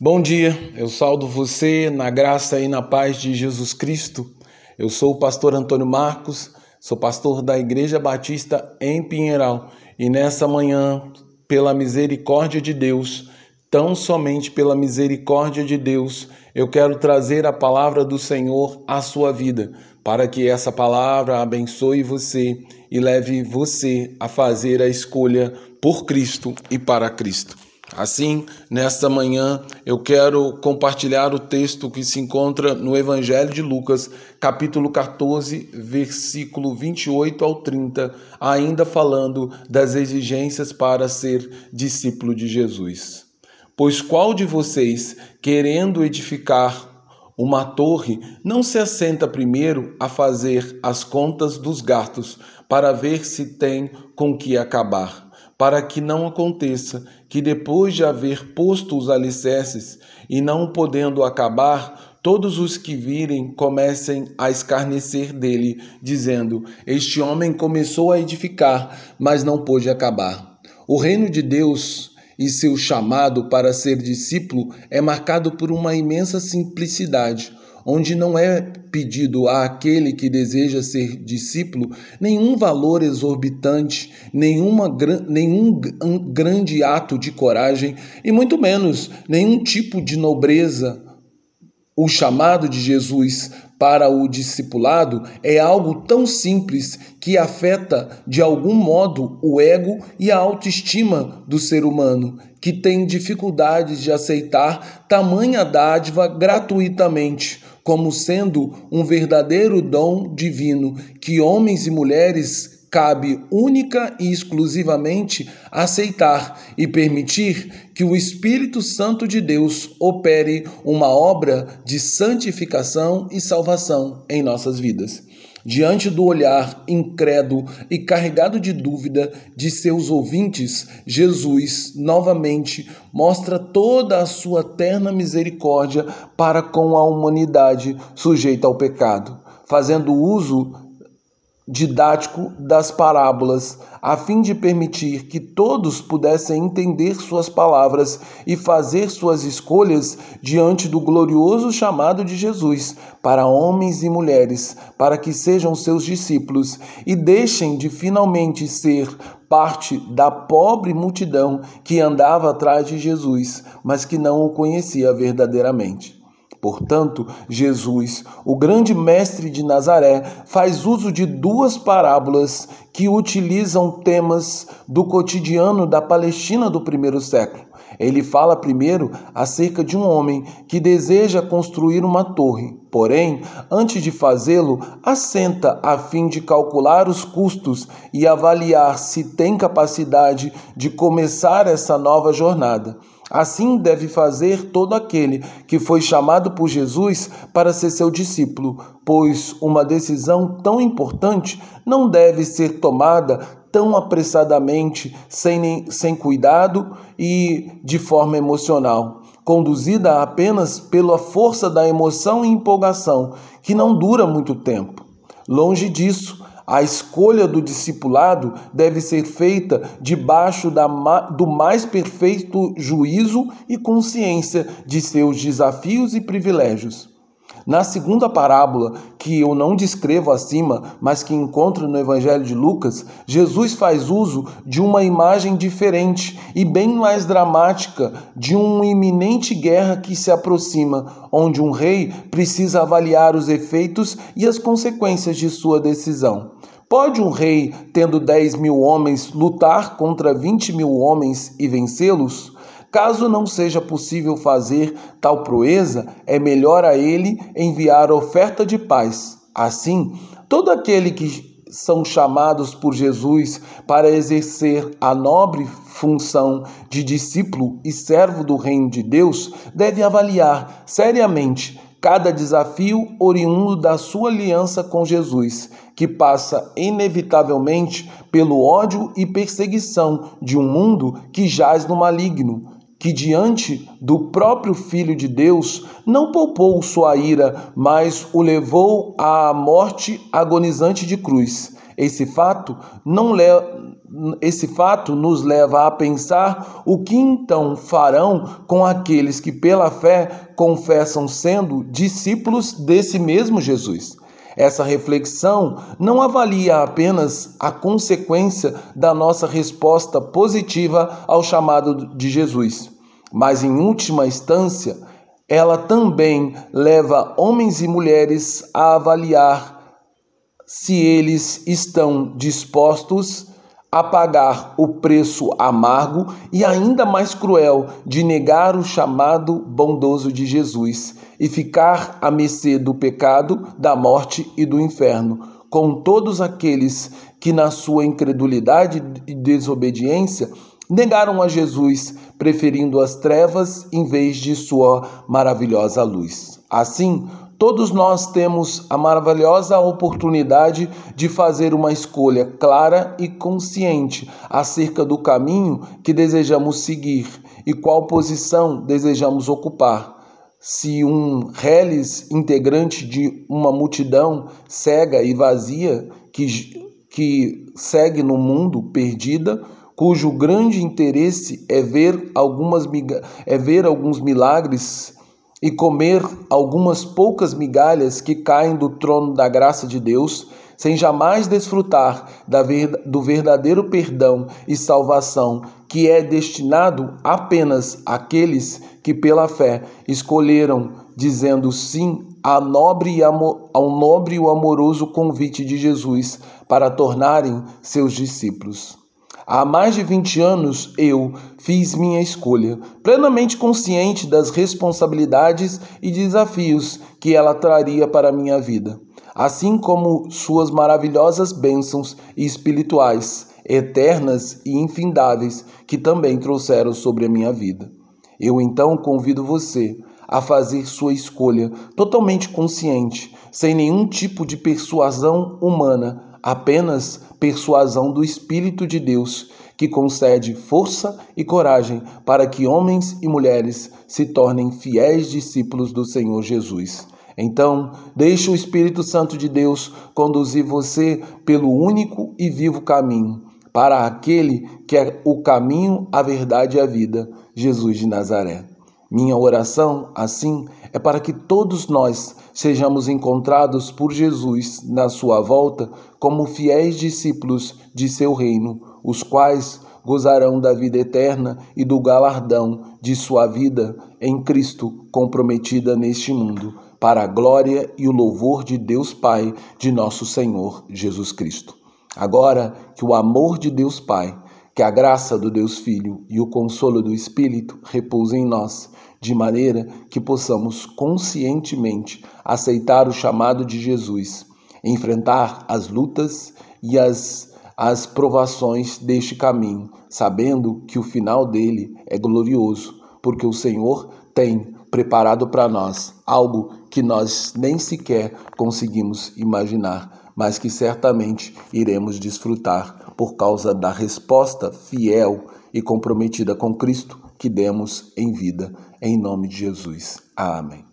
Bom dia, eu saldo você na graça e na paz de Jesus Cristo. Eu sou o pastor Antônio Marcos, sou pastor da Igreja Batista em Pinheiral e nessa manhã, pela misericórdia de Deus, tão somente pela misericórdia de Deus, eu quero trazer a palavra do Senhor à sua vida, para que essa palavra abençoe você e leve você a fazer a escolha por Cristo e para Cristo. Assim, nesta manhã, eu quero compartilhar o texto que se encontra no Evangelho de Lucas, capítulo 14, versículo 28 ao 30, ainda falando das exigências para ser discípulo de Jesus. Pois qual de vocês, querendo edificar uma torre, não se assenta primeiro a fazer as contas dos gastos, para ver se tem com que acabar? Para que não aconteça que depois de haver posto os alicerces e não podendo acabar, todos os que virem comecem a escarnecer dele, dizendo: Este homem começou a edificar, mas não pôde acabar. O reino de Deus e seu chamado para ser discípulo é marcado por uma imensa simplicidade onde não é pedido àquele que deseja ser discípulo nenhum valor exorbitante, nenhuma, nenhum grande ato de coragem e muito menos nenhum tipo de nobreza. O chamado de Jesus para o discipulado é algo tão simples que afeta de algum modo o ego e a autoestima do ser humano, que tem dificuldades de aceitar tamanha dádiva gratuitamente como sendo um verdadeiro dom divino que homens e mulheres cabe única e exclusivamente aceitar e permitir que o Espírito Santo de Deus opere uma obra de santificação e salvação em nossas vidas diante do olhar incrédulo e carregado de dúvida de seus ouvintes, Jesus novamente mostra toda a sua terna misericórdia para com a humanidade sujeita ao pecado, fazendo uso didático das parábolas, a fim de permitir que todos pudessem entender suas palavras e fazer suas escolhas diante do glorioso chamado de Jesus para homens e mulheres, para que sejam seus discípulos e deixem de finalmente ser parte da pobre multidão que andava atrás de Jesus, mas que não o conhecia verdadeiramente. Portanto, Jesus, o grande mestre de Nazaré, faz uso de duas parábolas que utilizam temas do cotidiano da Palestina do primeiro século. Ele fala primeiro acerca de um homem que deseja construir uma torre, porém, antes de fazê-lo, assenta a fim de calcular os custos e avaliar se tem capacidade de começar essa nova jornada. Assim deve fazer todo aquele que foi chamado por Jesus para ser seu discípulo, pois uma decisão tão importante não deve ser tomada tão apressadamente, sem, sem cuidado e de forma emocional, conduzida apenas pela força da emoção e empolgação, que não dura muito tempo. Longe disso, a escolha do discipulado deve ser feita debaixo da, do mais perfeito juízo e consciência de seus desafios e privilégios. Na segunda parábola, que eu não descrevo acima, mas que encontro no Evangelho de Lucas, Jesus faz uso de uma imagem diferente e bem mais dramática de uma iminente guerra que se aproxima, onde um rei precisa avaliar os efeitos e as consequências de sua decisão. Pode um rei, tendo 10 mil homens, lutar contra 20 mil homens e vencê-los? Caso não seja possível fazer tal proeza, é melhor a ele enviar oferta de paz. Assim, todo aquele que são chamados por Jesus para exercer a nobre função de discípulo e servo do reino de Deus deve avaliar seriamente cada desafio oriundo da sua aliança com Jesus, que passa inevitavelmente pelo ódio e perseguição de um mundo que jaz no maligno que diante do próprio Filho de Deus não poupou sua ira, mas o levou à morte agonizante de cruz. Esse fato não le... esse fato nos leva a pensar o que então farão com aqueles que pela fé confessam sendo discípulos desse mesmo Jesus. Essa reflexão não avalia apenas a consequência da nossa resposta positiva ao chamado de Jesus, mas, em última instância, ela também leva homens e mulheres a avaliar se eles estão dispostos a pagar o preço amargo e ainda mais cruel de negar o chamado bondoso de Jesus e ficar à mercê do pecado, da morte e do inferno, com todos aqueles que, na sua incredulidade e desobediência, negaram a Jesus, preferindo as trevas em vez de sua maravilhosa luz. Assim, Todos nós temos a maravilhosa oportunidade de fazer uma escolha clara e consciente acerca do caminho que desejamos seguir e qual posição desejamos ocupar. Se um reles integrante de uma multidão cega e vazia que, que segue no mundo perdida, cujo grande interesse é ver, algumas, é ver alguns milagres e comer algumas poucas migalhas que caem do trono da graça de Deus, sem jamais desfrutar do verdadeiro perdão e salvação que é destinado apenas àqueles que pela fé escolheram, dizendo sim ao nobre ao nobre e amoroso convite de Jesus para tornarem seus discípulos. Há mais de 20 anos eu fiz minha escolha, plenamente consciente das responsabilidades e desafios que ela traria para a minha vida, assim como suas maravilhosas bênçãos espirituais, eternas e infindáveis, que também trouxeram sobre a minha vida. Eu então convido você a fazer sua escolha totalmente consciente, sem nenhum tipo de persuasão humana apenas persuasão do Espírito de Deus, que concede força e coragem para que homens e mulheres se tornem fiéis discípulos do Senhor Jesus. Então, deixe o Espírito Santo de Deus conduzir você pelo único e vivo caminho, para aquele que é o caminho, a verdade e a vida, Jesus de Nazaré. Minha oração, assim, é para que todos nós sejamos encontrados por Jesus na sua volta como fiéis discípulos de seu reino, os quais gozarão da vida eterna e do galardão de sua vida em Cristo comprometida neste mundo, para a glória e o louvor de Deus Pai, de nosso Senhor Jesus Cristo. Agora que o amor de Deus Pai, que a graça do Deus Filho e o consolo do Espírito repousem em nós de maneira que possamos conscientemente aceitar o chamado de Jesus, enfrentar as lutas e as, as provações deste caminho, sabendo que o final dele é glorioso, porque o Senhor tem preparado para nós algo que nós nem sequer conseguimos imaginar, mas que certamente iremos desfrutar por causa da resposta fiel e comprometida com Cristo que demos em vida. Em nome de Jesus. Amém.